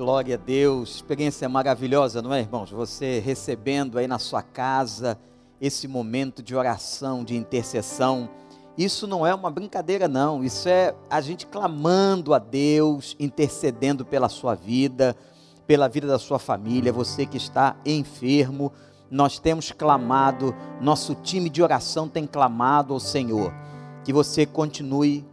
Glória a Deus, experiência maravilhosa, não é, irmãos? Você recebendo aí na sua casa esse momento de oração, de intercessão. Isso não é uma brincadeira, não. Isso é a gente clamando a Deus, intercedendo pela sua vida, pela vida da sua família. Você que está enfermo, nós temos clamado, nosso time de oração tem clamado ao Senhor. Que você continue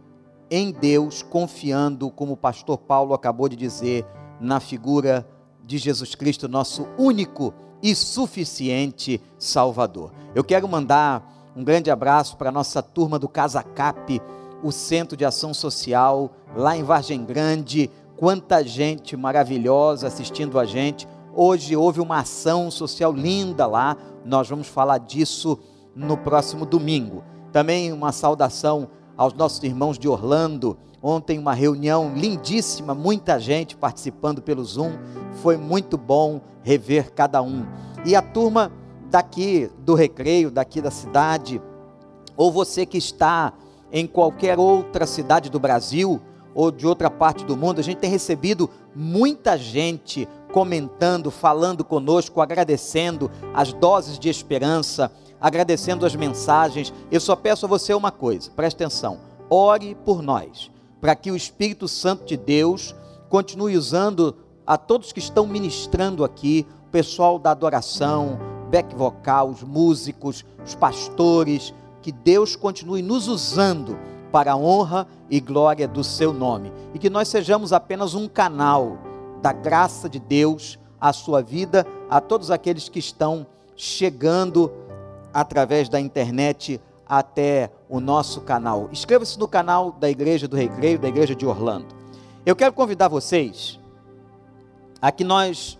em Deus, confiando, como o pastor Paulo acabou de dizer, na figura de Jesus Cristo, nosso único e suficiente Salvador. Eu quero mandar um grande abraço para a nossa turma do Casa Cap, o Centro de Ação Social, lá em Vargem Grande. Quanta gente maravilhosa assistindo a gente. Hoje houve uma ação social linda lá, nós vamos falar disso no próximo domingo. Também uma saudação aos nossos irmãos de Orlando, Ontem uma reunião lindíssima, muita gente participando pelo Zoom. Foi muito bom rever cada um. E a turma daqui do recreio, daqui da cidade, ou você que está em qualquer outra cidade do Brasil ou de outra parte do mundo, a gente tem recebido muita gente comentando, falando conosco, agradecendo as doses de esperança, agradecendo as mensagens. Eu só peço a você uma coisa, preste atenção: ore por nós para que o Espírito Santo de Deus continue usando a todos que estão ministrando aqui, o pessoal da adoração, back vocal, os músicos, os pastores, que Deus continue nos usando para a honra e glória do seu nome. E que nós sejamos apenas um canal da graça de Deus à sua vida, a todos aqueles que estão chegando através da internet até o nosso canal. Inscreva-se no canal da Igreja do Recreio, da Igreja de Orlando. Eu quero convidar vocês a que nós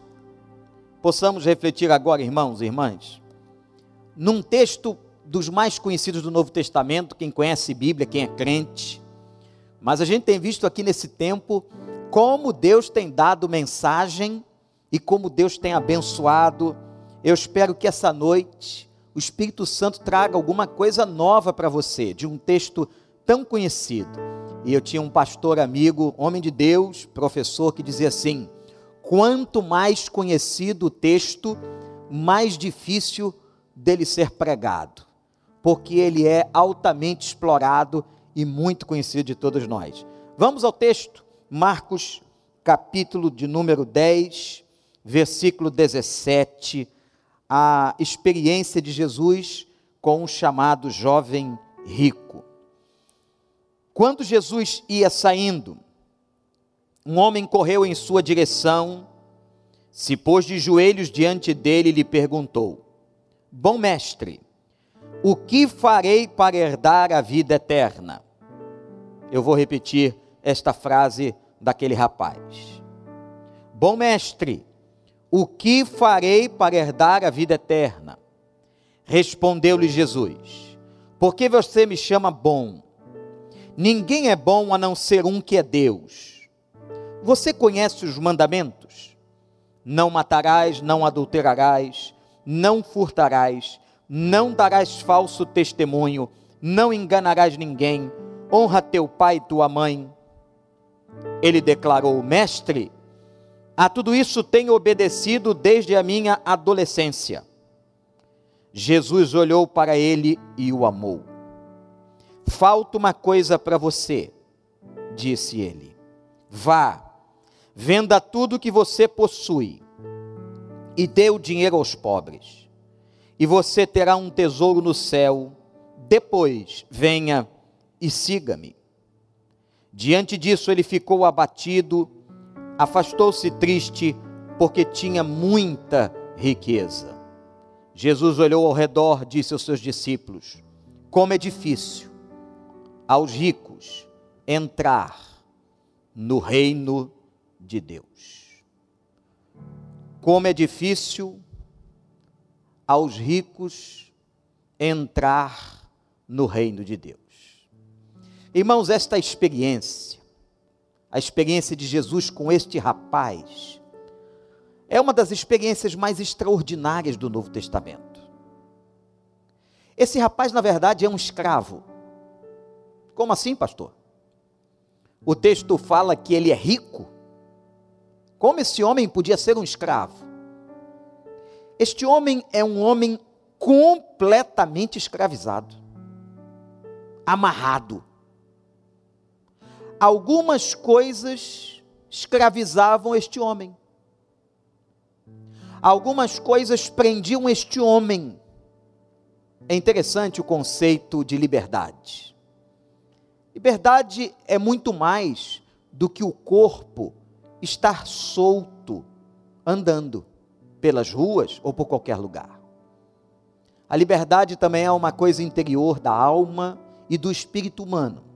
possamos refletir agora, irmãos e irmãs, num texto dos mais conhecidos do Novo Testamento, quem conhece Bíblia, quem é crente. Mas a gente tem visto aqui nesse tempo como Deus tem dado mensagem e como Deus tem abençoado. Eu espero que essa noite o Espírito Santo traga alguma coisa nova para você, de um texto tão conhecido. E eu tinha um pastor amigo, homem de Deus, professor, que dizia assim: quanto mais conhecido o texto, mais difícil dele ser pregado, porque ele é altamente explorado e muito conhecido de todos nós. Vamos ao texto, Marcos, capítulo de número 10, versículo 17 a experiência de Jesus com o chamado jovem rico. Quando Jesus ia saindo, um homem correu em sua direção, se pôs de joelhos diante dele e lhe perguntou: Bom mestre, o que farei para herdar a vida eterna? Eu vou repetir esta frase daquele rapaz. Bom mestre, o que farei para herdar a vida eterna? Respondeu-lhe Jesus: Por que você me chama bom? Ninguém é bom a não ser um que é Deus. Você conhece os mandamentos? Não matarás, não adulterarás, não furtarás, não darás falso testemunho, não enganarás ninguém, honra teu pai e tua mãe. Ele declarou: Mestre, a tudo isso tenho obedecido desde a minha adolescência. Jesus olhou para ele e o amou. Falta uma coisa para você, disse ele. Vá, venda tudo que você possui e dê o dinheiro aos pobres, e você terá um tesouro no céu. Depois, venha e siga-me. Diante disso, ele ficou abatido afastou-se triste, porque tinha muita riqueza. Jesus olhou ao redor, disse aos seus discípulos: Como é difícil aos ricos entrar no reino de Deus. Como é difícil aos ricos entrar no reino de Deus. Irmãos, esta experiência a experiência de Jesus com este rapaz é uma das experiências mais extraordinárias do Novo Testamento. Esse rapaz, na verdade, é um escravo. Como assim, pastor? O texto fala que ele é rico. Como esse homem podia ser um escravo? Este homem é um homem completamente escravizado, amarrado. Algumas coisas escravizavam este homem. Algumas coisas prendiam este homem. É interessante o conceito de liberdade. Liberdade é muito mais do que o corpo estar solto, andando pelas ruas ou por qualquer lugar. A liberdade também é uma coisa interior da alma e do espírito humano.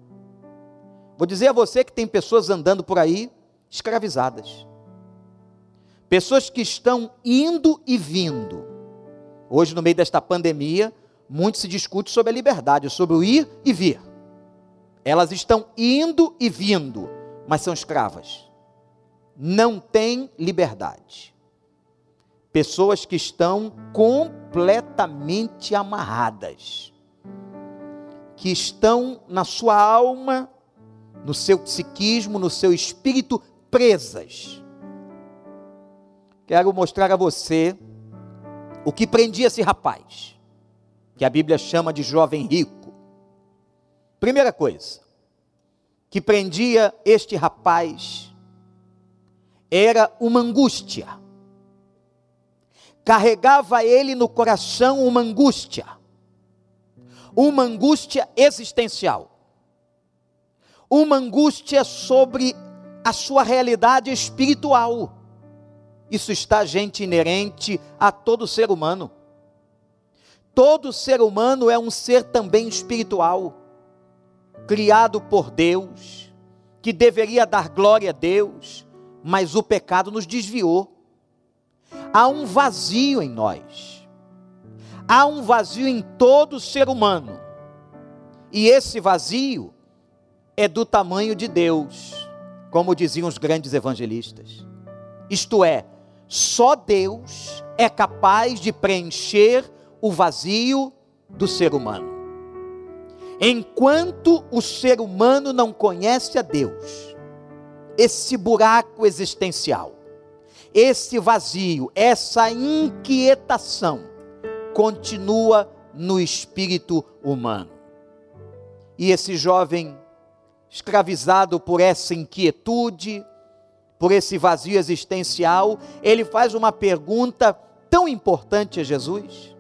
Vou dizer a você que tem pessoas andando por aí escravizadas. Pessoas que estão indo e vindo. Hoje, no meio desta pandemia, muito se discute sobre a liberdade, sobre o ir e vir. Elas estão indo e vindo, mas são escravas. Não têm liberdade. Pessoas que estão completamente amarradas, que estão na sua alma, no seu psiquismo, no seu espírito presas. Quero mostrar a você o que prendia esse rapaz, que a Bíblia chama de jovem rico Primeira coisa que prendia este rapaz era uma angústia. Carregava ele no coração uma angústia, uma angústia existencial, uma angústia sobre a sua realidade espiritual. Isso está, gente, inerente a todo ser humano. Todo ser humano é um ser também espiritual criado por Deus, que deveria dar glória a Deus, mas o pecado nos desviou. Há um vazio em nós. Há um vazio em todo ser humano. E esse vazio é do tamanho de Deus, como diziam os grandes evangelistas. Isto é, só Deus é capaz de preencher o vazio do ser humano. Enquanto o ser humano não conhece a Deus, esse buraco existencial, esse vazio, essa inquietação continua no espírito humano. E esse jovem, escravizado por essa inquietude, por esse vazio existencial, ele faz uma pergunta tão importante a Jesus: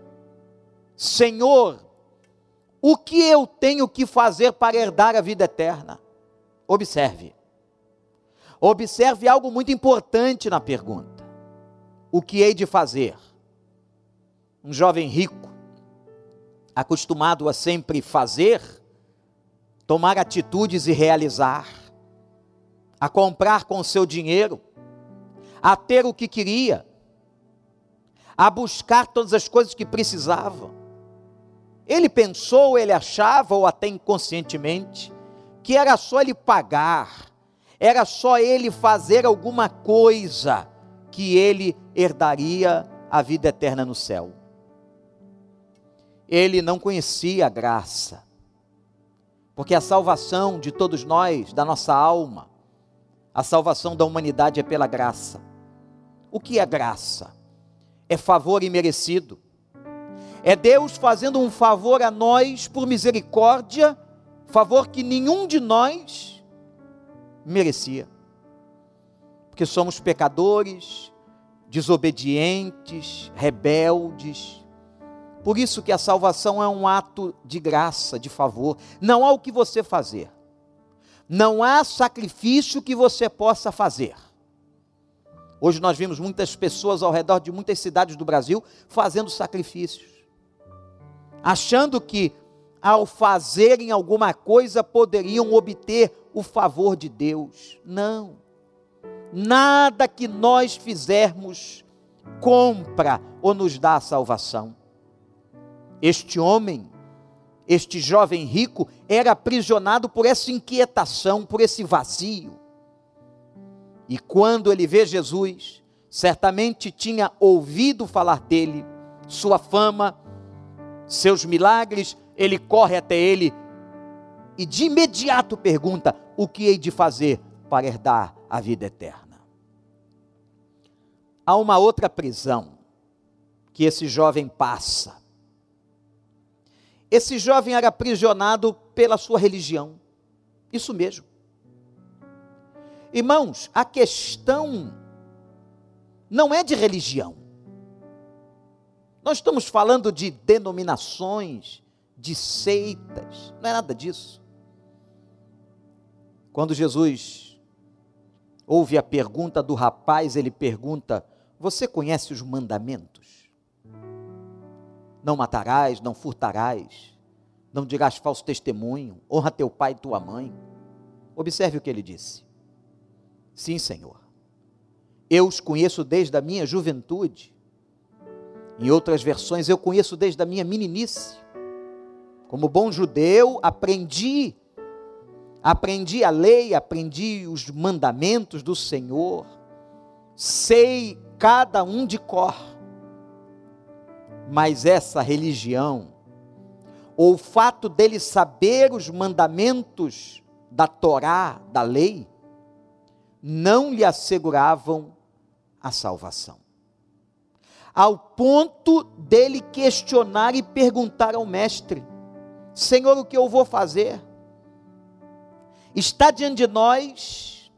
Senhor, o que eu tenho que fazer para herdar a vida eterna? Observe. Observe algo muito importante na pergunta. O que hei de fazer? Um jovem rico, acostumado a sempre fazer, tomar atitudes e realizar, a comprar com seu dinheiro, a ter o que queria, a buscar todas as coisas que precisava ele pensou, ele achava, ou até inconscientemente, que era só ele pagar, era só ele fazer alguma coisa que ele herdaria a vida eterna no céu. Ele não conhecia a graça, porque a salvação de todos nós, da nossa alma, a salvação da humanidade é pela graça. O que é graça? É favor imerecido é Deus fazendo um favor a nós por misericórdia, favor que nenhum de nós merecia. Porque somos pecadores, desobedientes, rebeldes. Por isso que a salvação é um ato de graça, de favor. Não há o que você fazer. Não há sacrifício que você possa fazer. Hoje nós vimos muitas pessoas ao redor de muitas cidades do Brasil fazendo sacrifícios achando que ao fazerem alguma coisa poderiam obter o favor de Deus. Não. Nada que nós fizermos compra ou nos dá a salvação. Este homem, este jovem rico, era aprisionado por essa inquietação, por esse vazio. E quando ele vê Jesus, certamente tinha ouvido falar dele, sua fama, seus milagres, ele corre até ele e de imediato pergunta: O que hei de fazer para herdar a vida eterna? há uma outra prisão que esse jovem passa. Esse jovem era aprisionado pela sua religião. Isso mesmo. Irmãos, a questão não é de religião. Nós estamos falando de denominações, de seitas, não é nada disso. Quando Jesus ouve a pergunta do rapaz, ele pergunta: Você conhece os mandamentos? Não matarás, não furtarás, não dirás falso testemunho, honra teu pai e tua mãe. Observe o que ele disse. Sim, Senhor. Eu os conheço desde a minha juventude. Em outras versões, eu conheço desde a minha meninice. Como bom judeu, aprendi aprendi a lei, aprendi os mandamentos do Senhor, sei cada um de cor. Mas essa religião, ou o fato dele saber os mandamentos da Torá, da lei, não lhe asseguravam a salvação. Ao ponto dele questionar e perguntar ao mestre: Senhor, o que eu vou fazer? Está diante de nós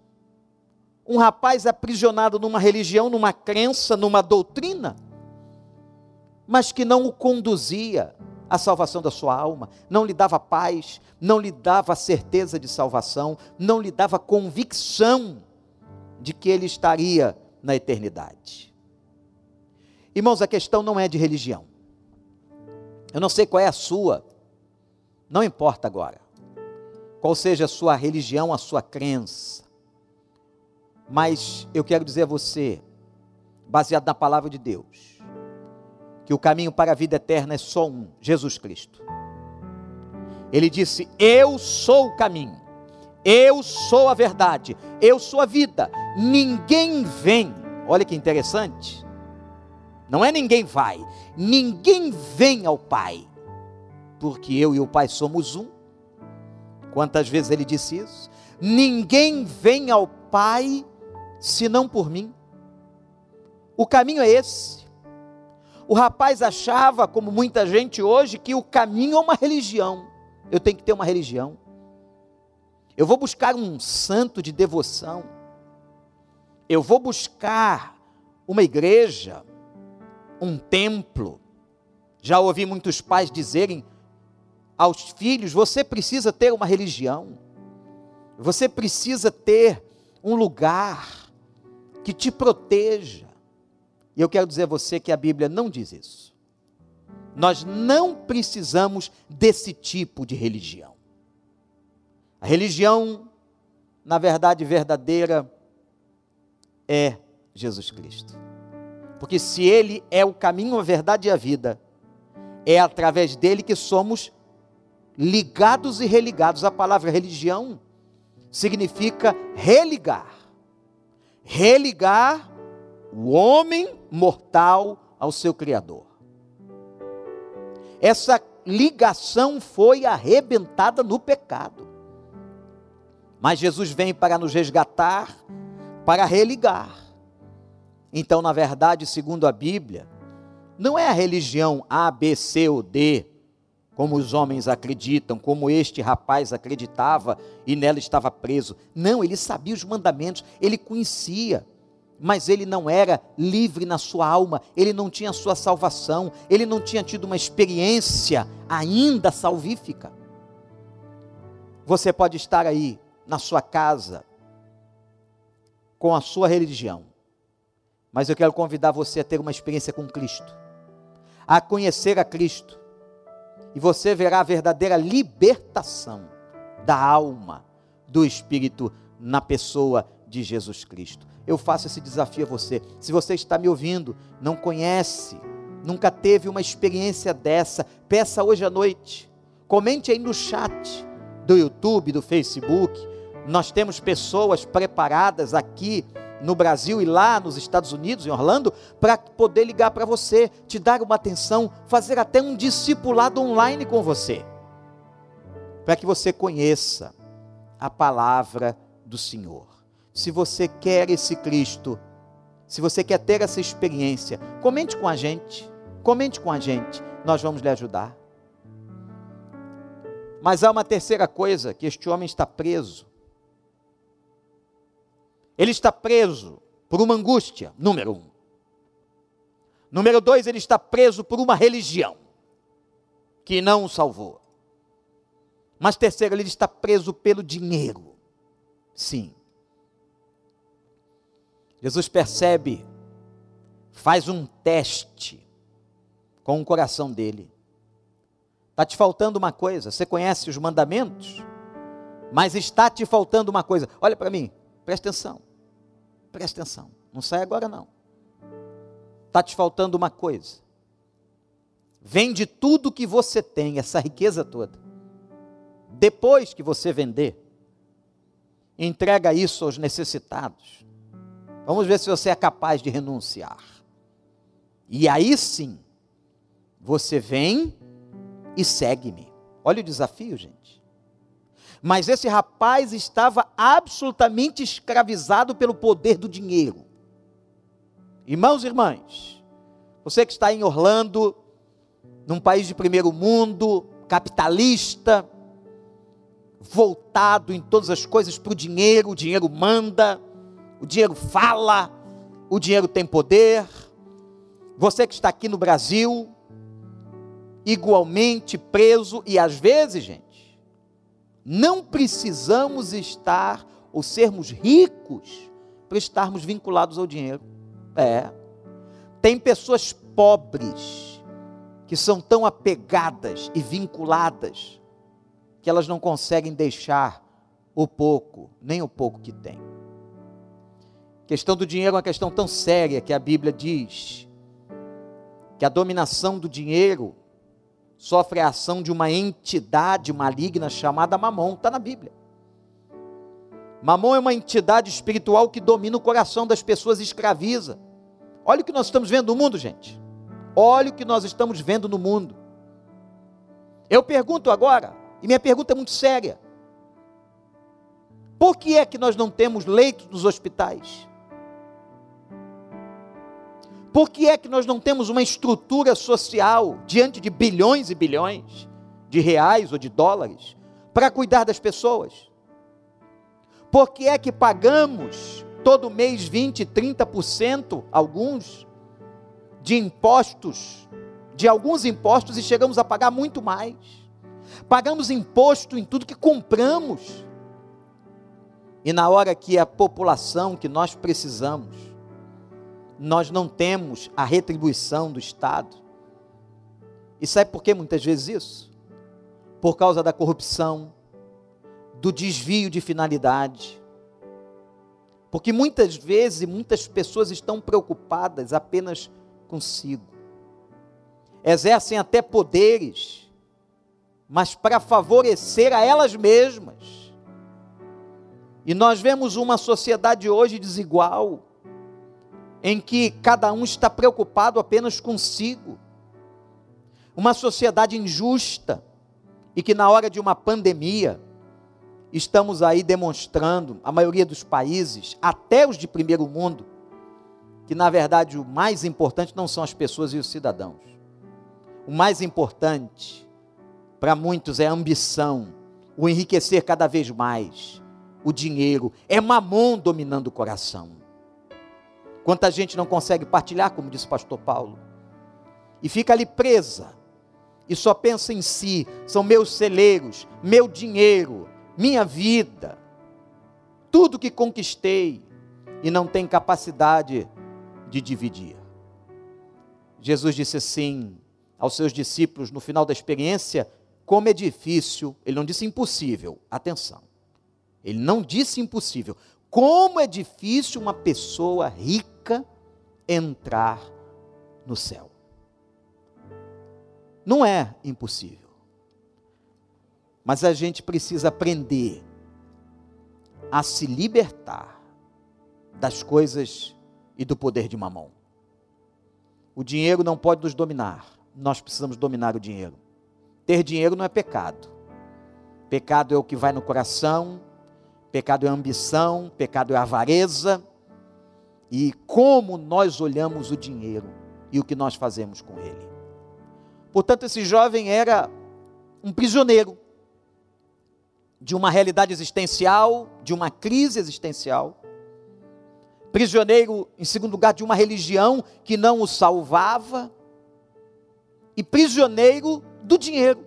um rapaz aprisionado numa religião, numa crença, numa doutrina, mas que não o conduzia à salvação da sua alma, não lhe dava paz, não lhe dava certeza de salvação, não lhe dava convicção de que ele estaria na eternidade. Irmãos, a questão não é de religião. Eu não sei qual é a sua, não importa agora qual seja a sua religião, a sua crença. Mas eu quero dizer a você, baseado na palavra de Deus, que o caminho para a vida eterna é só um: Jesus Cristo. Ele disse: Eu sou o caminho, eu sou a verdade, eu sou a vida. Ninguém vem, olha que interessante, não é ninguém vai, ninguém vem ao Pai, porque eu e o Pai somos um. Quantas vezes ele disse isso? Ninguém vem ao Pai senão por mim. O caminho é esse. O rapaz achava, como muita gente hoje, que o caminho é uma religião. Eu tenho que ter uma religião. Eu vou buscar um santo de devoção. Eu vou buscar uma igreja, um templo. Já ouvi muitos pais dizerem: aos filhos, você precisa ter uma religião, você precisa ter um lugar que te proteja. E eu quero dizer a você que a Bíblia não diz isso. Nós não precisamos desse tipo de religião. A religião, na verdade verdadeira, é Jesus Cristo. Porque se Ele é o caminho, a verdade e a vida, é através dele que somos ligados e religados. A palavra religião significa religar. Religar o homem mortal ao seu Criador. Essa ligação foi arrebentada no pecado. Mas Jesus vem para nos resgatar, para religar. Então, na verdade, segundo a Bíblia, não é a religião A, B, C ou D como os homens acreditam, como este rapaz acreditava e nela estava preso. Não, ele sabia os mandamentos, ele conhecia, mas ele não era livre na sua alma, ele não tinha sua salvação, ele não tinha tido uma experiência ainda salvífica. Você pode estar aí na sua casa com a sua religião, mas eu quero convidar você a ter uma experiência com Cristo, a conhecer a Cristo e você verá a verdadeira libertação da alma, do espírito na pessoa de Jesus Cristo. Eu faço esse desafio a você. Se você está me ouvindo, não conhece, nunca teve uma experiência dessa, peça hoje à noite. Comente aí no chat do YouTube, do Facebook. Nós temos pessoas preparadas aqui no Brasil e lá nos Estados Unidos, em Orlando, para poder ligar para você, te dar uma atenção, fazer até um discipulado online com você, para que você conheça a palavra do Senhor. Se você quer esse Cristo, Se você quer ter essa experiência, comente com a gente. Comente com a gente. Nós vamos lhe ajudar. Mas há uma terceira coisa: que este homem está preso. Ele está preso por uma angústia, número um. Número dois, ele está preso por uma religião que não o salvou. Mas terceiro, ele está preso pelo dinheiro. Sim. Jesus percebe, faz um teste com o coração dele. Está te faltando uma coisa, você conhece os mandamentos, mas está te faltando uma coisa. Olha para mim, presta atenção, presta atenção, não sai agora não. Está te faltando uma coisa. Vende tudo que você tem, essa riqueza toda. Depois que você vender, entrega isso aos necessitados. Vamos ver se você é capaz de renunciar. E aí sim, você vem e segue-me. Olha o desafio, gente. Mas esse rapaz estava absolutamente escravizado pelo poder do dinheiro. Irmãos e irmãs, você que está em Orlando, num país de primeiro mundo, capitalista, voltado em todas as coisas para o dinheiro, o dinheiro manda o dinheiro fala, o dinheiro tem poder. Você que está aqui no Brasil, igualmente preso, e às vezes, gente, não precisamos estar ou sermos ricos para estarmos vinculados ao dinheiro. É. Tem pessoas pobres que são tão apegadas e vinculadas que elas não conseguem deixar o pouco, nem o pouco que têm. A questão do dinheiro é uma questão tão séria que a Bíblia diz que a dominação do dinheiro sofre a ação de uma entidade maligna chamada Mamon, está na Bíblia. Mamon é uma entidade espiritual que domina o coração das pessoas e escraviza. Olha o que nós estamos vendo no mundo, gente. Olha o que nós estamos vendo no mundo. Eu pergunto agora, e minha pergunta é muito séria: por que é que nós não temos leitos nos hospitais? Por que é que nós não temos uma estrutura social diante de bilhões e bilhões de reais ou de dólares para cuidar das pessoas? Por que é que pagamos todo mês 20, 30%, alguns, de impostos, de alguns impostos e chegamos a pagar muito mais? Pagamos imposto em tudo que compramos. E na hora que a população que nós precisamos nós não temos a retribuição do Estado. E sabe por que muitas vezes isso? Por causa da corrupção, do desvio de finalidade. Porque muitas vezes muitas pessoas estão preocupadas apenas consigo. Exercem até poderes, mas para favorecer a elas mesmas. E nós vemos uma sociedade hoje desigual em que cada um está preocupado apenas consigo. Uma sociedade injusta e que na hora de uma pandemia estamos aí demonstrando, a maioria dos países, até os de primeiro mundo, que na verdade o mais importante não são as pessoas e os cidadãos. O mais importante para muitos é a ambição, o enriquecer cada vez mais, o dinheiro, é mamon dominando o coração. Quanta gente não consegue partilhar, como disse o pastor Paulo, e fica ali presa, e só pensa em si: são meus celeiros, meu dinheiro, minha vida, tudo que conquistei, e não tem capacidade de dividir. Jesus disse assim aos seus discípulos no final da experiência: como é difícil, ele não disse impossível, atenção, ele não disse impossível, como é difícil uma pessoa rica entrar no céu. Não é impossível. Mas a gente precisa aprender a se libertar das coisas e do poder de mamão. O dinheiro não pode nos dominar, nós precisamos dominar o dinheiro. Ter dinheiro não é pecado. Pecado é o que vai no coração, Pecado é ambição, pecado é avareza. e como nós olhamos o dinheiro e o que nós fazemos com ele. Portanto, esse jovem era um prisioneiro de uma realidade existencial, de uma crise existencial. Prisioneiro, em segundo lugar, de uma religião que não o salvava. E prisioneiro do dinheiro.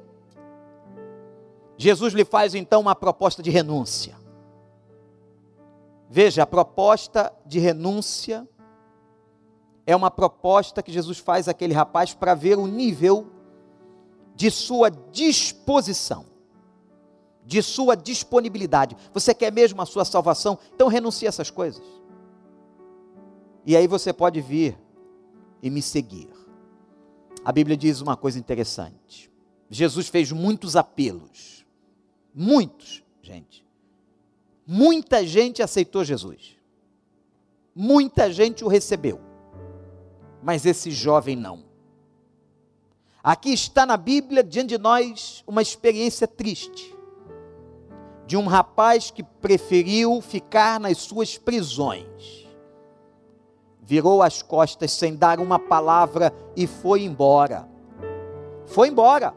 Jesus lhe faz então uma proposta de renúncia. Veja, a proposta de renúncia é uma proposta que Jesus faz àquele rapaz para ver o nível de sua disposição, de sua disponibilidade. Você quer mesmo a sua salvação? Então renuncie a essas coisas. E aí você pode vir e me seguir. A Bíblia diz uma coisa interessante. Jesus fez muitos apelos. Muitos, gente. Muita gente aceitou Jesus. Muita gente o recebeu. Mas esse jovem não. Aqui está na Bíblia, diante de nós, uma experiência triste de um rapaz que preferiu ficar nas suas prisões. Virou as costas sem dar uma palavra e foi embora. Foi embora.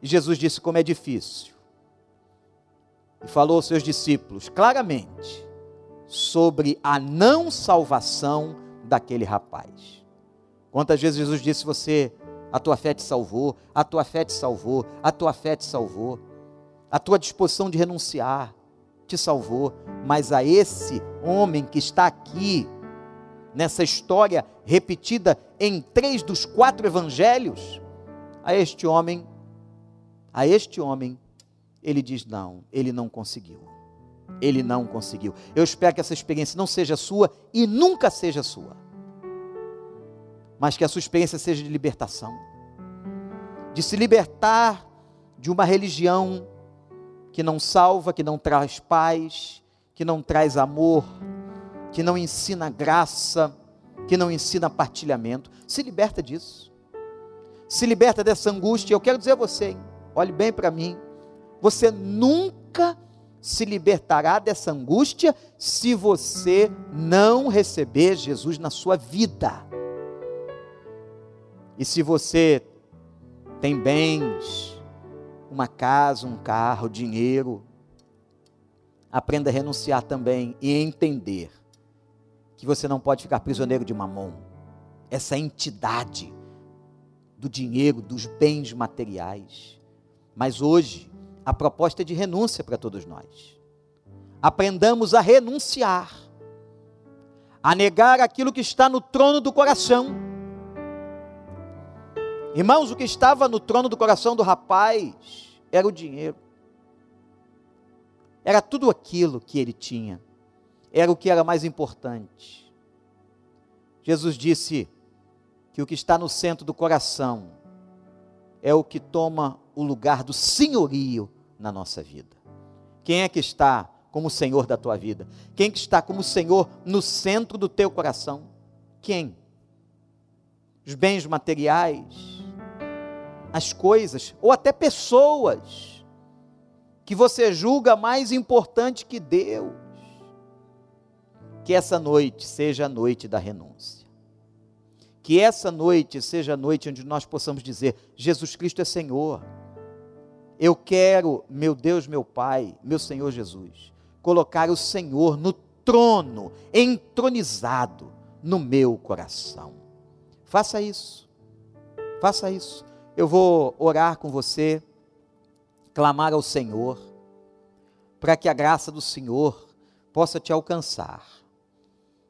E Jesus disse como é difícil. E falou aos seus discípulos claramente sobre a não salvação daquele rapaz. Quantas vezes Jesus disse você, a tua fé te salvou, a tua fé te salvou, a tua fé te salvou, a tua disposição de renunciar te salvou, mas a esse homem que está aqui, nessa história repetida em três dos quatro evangelhos, a este homem, a este homem, ele diz: não, ele não conseguiu. Ele não conseguiu. Eu espero que essa experiência não seja sua e nunca seja sua mas que a sua experiência seja de libertação de se libertar de uma religião que não salva, que não traz paz, que não traz amor, que não ensina graça, que não ensina partilhamento. Se liberta disso. Se liberta dessa angústia. Eu quero dizer a você, hein? olhe bem para mim. Você nunca se libertará dessa angústia se você não receber Jesus na sua vida. E se você tem bens, uma casa, um carro, dinheiro, aprenda a renunciar também e entender que você não pode ficar prisioneiro de mamon, essa entidade do dinheiro, dos bens materiais. Mas hoje, a proposta é de renúncia para todos nós. Aprendamos a renunciar, a negar aquilo que está no trono do coração Irmãos, o que estava no trono do coração do rapaz era o dinheiro. Era tudo aquilo que ele tinha. Era o que era mais importante. Jesus disse que o que está no centro do coração é o que toma o lugar do senhorio na nossa vida. Quem é que está como Senhor da tua vida? Quem que está como Senhor no centro do teu coração? Quem? Os bens materiais, as coisas, ou até pessoas, que você julga mais importante que Deus. Que essa noite seja a noite da renúncia. Que essa noite seja a noite onde nós possamos dizer: Jesus Cristo é Senhor. Eu quero, meu Deus, meu Pai, meu Senhor Jesus, colocar o Senhor no trono, entronizado no meu coração. Faça isso. Faça isso. Eu vou orar com você, clamar ao Senhor, para que a graça do Senhor possa te alcançar.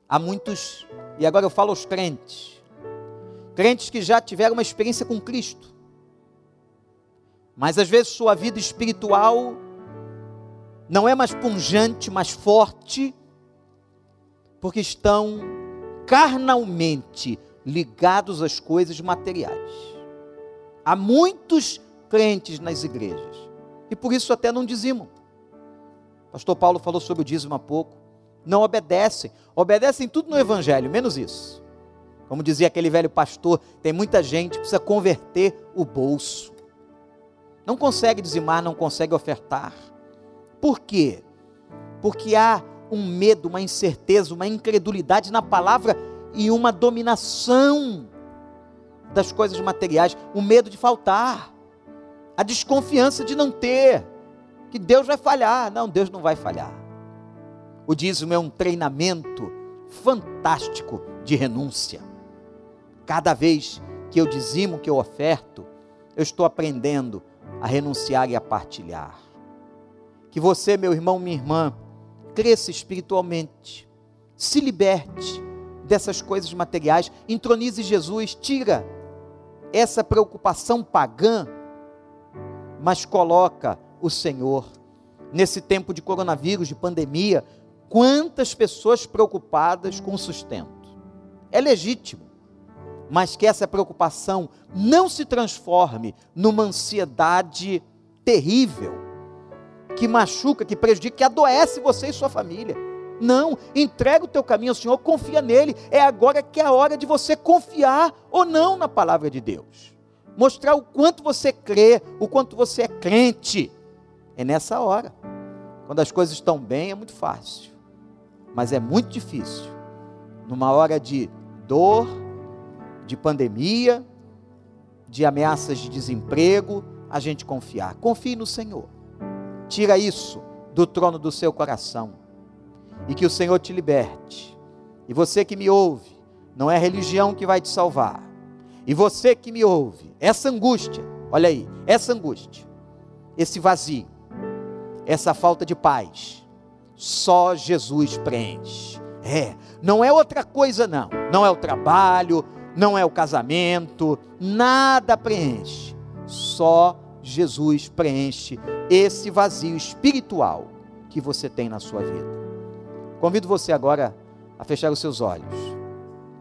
Há muitos, e agora eu falo aos crentes, crentes que já tiveram uma experiência com Cristo, mas às vezes sua vida espiritual não é mais punjante, mais forte, porque estão carnalmente ligados às coisas materiais. Há muitos crentes nas igrejas. E por isso até não dizimam. Pastor Paulo falou sobre o dízimo há pouco. Não obedecem. Obedecem tudo no evangelho, menos isso. Como dizia aquele velho pastor, tem muita gente que precisa converter o bolso. Não consegue dizimar, não consegue ofertar. Por quê? Porque há um medo, uma incerteza, uma incredulidade na palavra e uma dominação das coisas materiais, o medo de faltar, a desconfiança de não ter, que Deus vai falhar. Não, Deus não vai falhar. O dízimo é um treinamento fantástico de renúncia. Cada vez que eu dizimo, que eu oferto, eu estou aprendendo a renunciar e a partilhar. Que você, meu irmão, minha irmã, cresça espiritualmente, se liberte dessas coisas materiais, entronize Jesus, tira essa preocupação pagã, mas coloca o Senhor. Nesse tempo de coronavírus, de pandemia, quantas pessoas preocupadas com o sustento. É legítimo, mas que essa preocupação não se transforme numa ansiedade terrível, que machuca, que prejudica, que adoece você e sua família. Não, entrega o teu caminho ao Senhor, confia nele. É agora que é a hora de você confiar ou não na palavra de Deus. Mostrar o quanto você crê, o quanto você é crente. É nessa hora. Quando as coisas estão bem, é muito fácil. Mas é muito difícil. Numa hora de dor, de pandemia, de ameaças de desemprego, a gente confiar. Confie no Senhor. Tira isso do trono do seu coração e que o Senhor te liberte. E você que me ouve, não é religião que vai te salvar. E você que me ouve, essa angústia, olha aí, essa angústia, esse vazio, essa falta de paz, só Jesus preenche. É, não é outra coisa não. Não é o trabalho, não é o casamento, nada preenche. Só Jesus preenche esse vazio espiritual que você tem na sua vida. Convido você agora a fechar os seus olhos,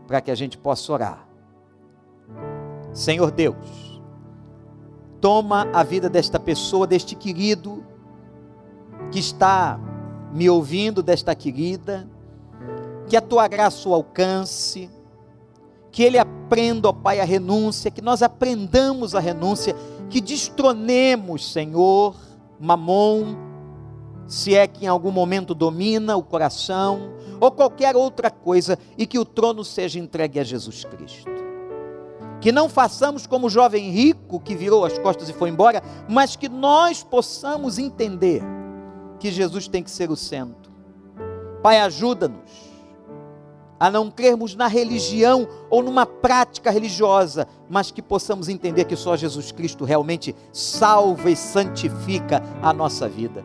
para que a gente possa orar. Senhor Deus, toma a vida desta pessoa, deste querido, que está me ouvindo, desta querida, que a tua graça o alcance, que ele aprenda, ó Pai, a renúncia, que nós aprendamos a renúncia, que destronemos, Senhor, mamon, se é que em algum momento domina o coração, ou qualquer outra coisa, e que o trono seja entregue a Jesus Cristo. Que não façamos como o jovem rico que virou as costas e foi embora, mas que nós possamos entender que Jesus tem que ser o centro. Pai, ajuda-nos a não crermos na religião ou numa prática religiosa, mas que possamos entender que só Jesus Cristo realmente salva e santifica a nossa vida.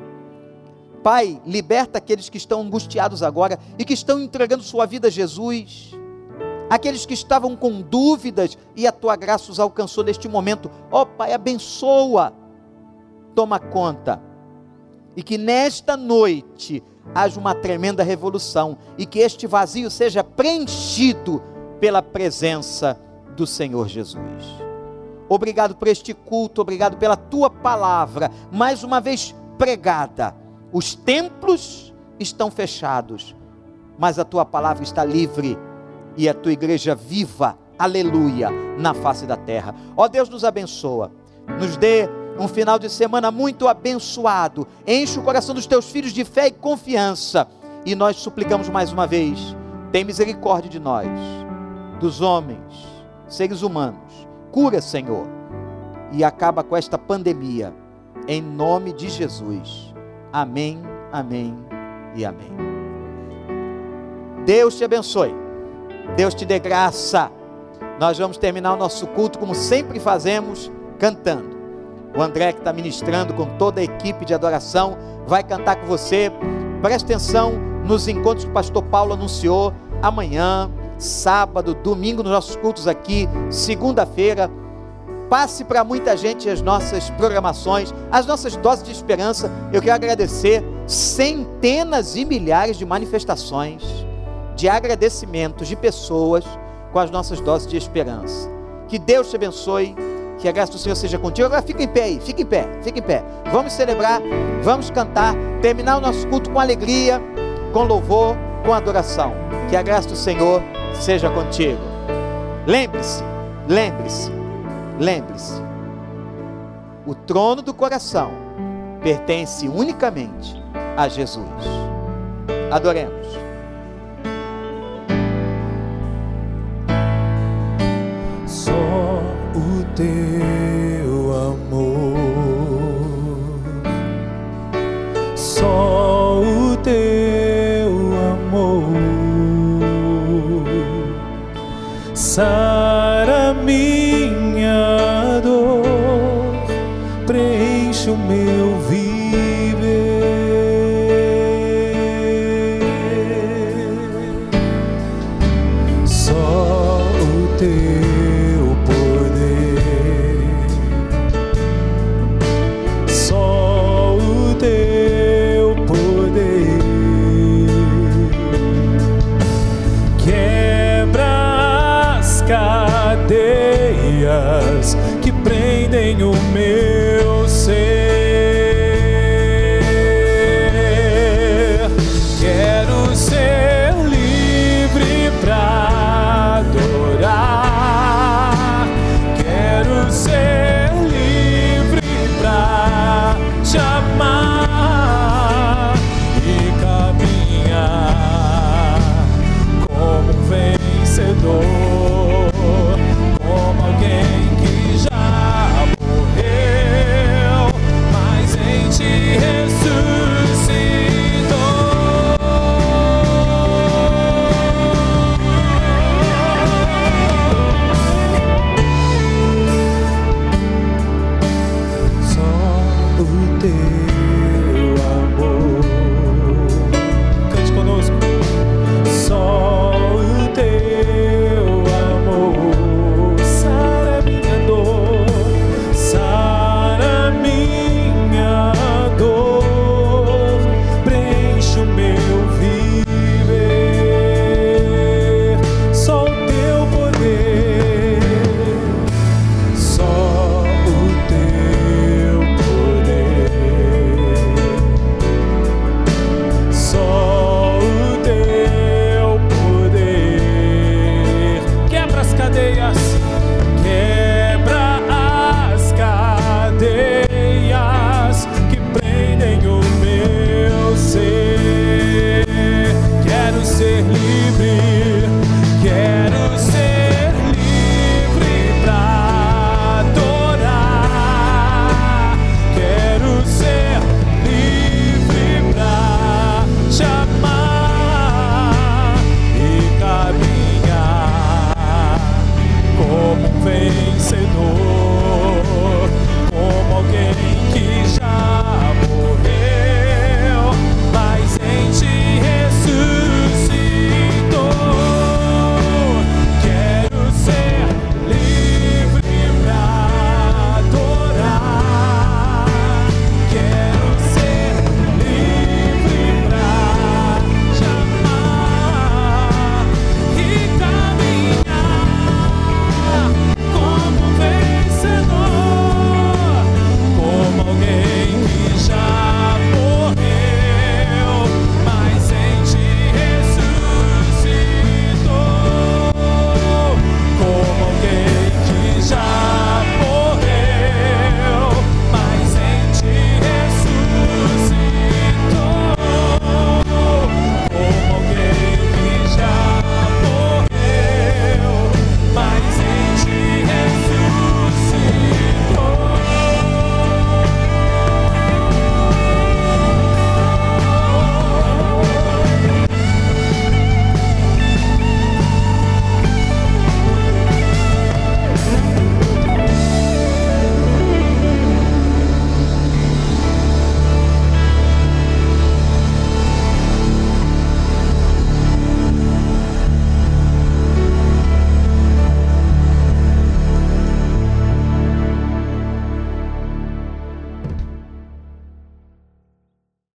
Pai, liberta aqueles que estão angustiados agora e que estão entregando sua vida a Jesus. Aqueles que estavam com dúvidas e a tua graça os alcançou neste momento. Ó oh, Pai, abençoa. Toma conta. E que nesta noite haja uma tremenda revolução e que este vazio seja preenchido pela presença do Senhor Jesus. Obrigado por este culto, obrigado pela tua palavra, mais uma vez pregada os templos estão fechados, mas a tua palavra está livre e a tua igreja viva, aleluia, na face da terra. Ó Deus, nos abençoa, nos dê um final de semana muito abençoado, enche o coração dos teus filhos de fé e confiança, e nós suplicamos mais uma vez: tem misericórdia de nós, dos homens, seres humanos, cura, Senhor, e acaba com esta pandemia, em nome de Jesus. Amém, amém e amém. Deus te abençoe. Deus te dê graça. Nós vamos terminar o nosso culto como sempre fazemos, cantando. O André que está ministrando com toda a equipe de adoração vai cantar com você. Preste atenção nos encontros que o pastor Paulo anunciou amanhã, sábado, domingo nos nossos cultos aqui, segunda-feira passe para muita gente as nossas programações, as nossas doses de esperança. Eu quero agradecer centenas e milhares de manifestações, de agradecimentos de pessoas com as nossas doses de esperança. Que Deus te abençoe, que a graça do Senhor seja contigo. Agora fica em pé aí, fica em pé, fica em pé. Vamos celebrar, vamos cantar, terminar o nosso culto com alegria, com louvor, com adoração. Que a graça do Senhor seja contigo. Lembre-se, lembre-se Lembre-se, o trono do coração pertence unicamente a Jesus. Adoremos. Teu amor, só o teu amor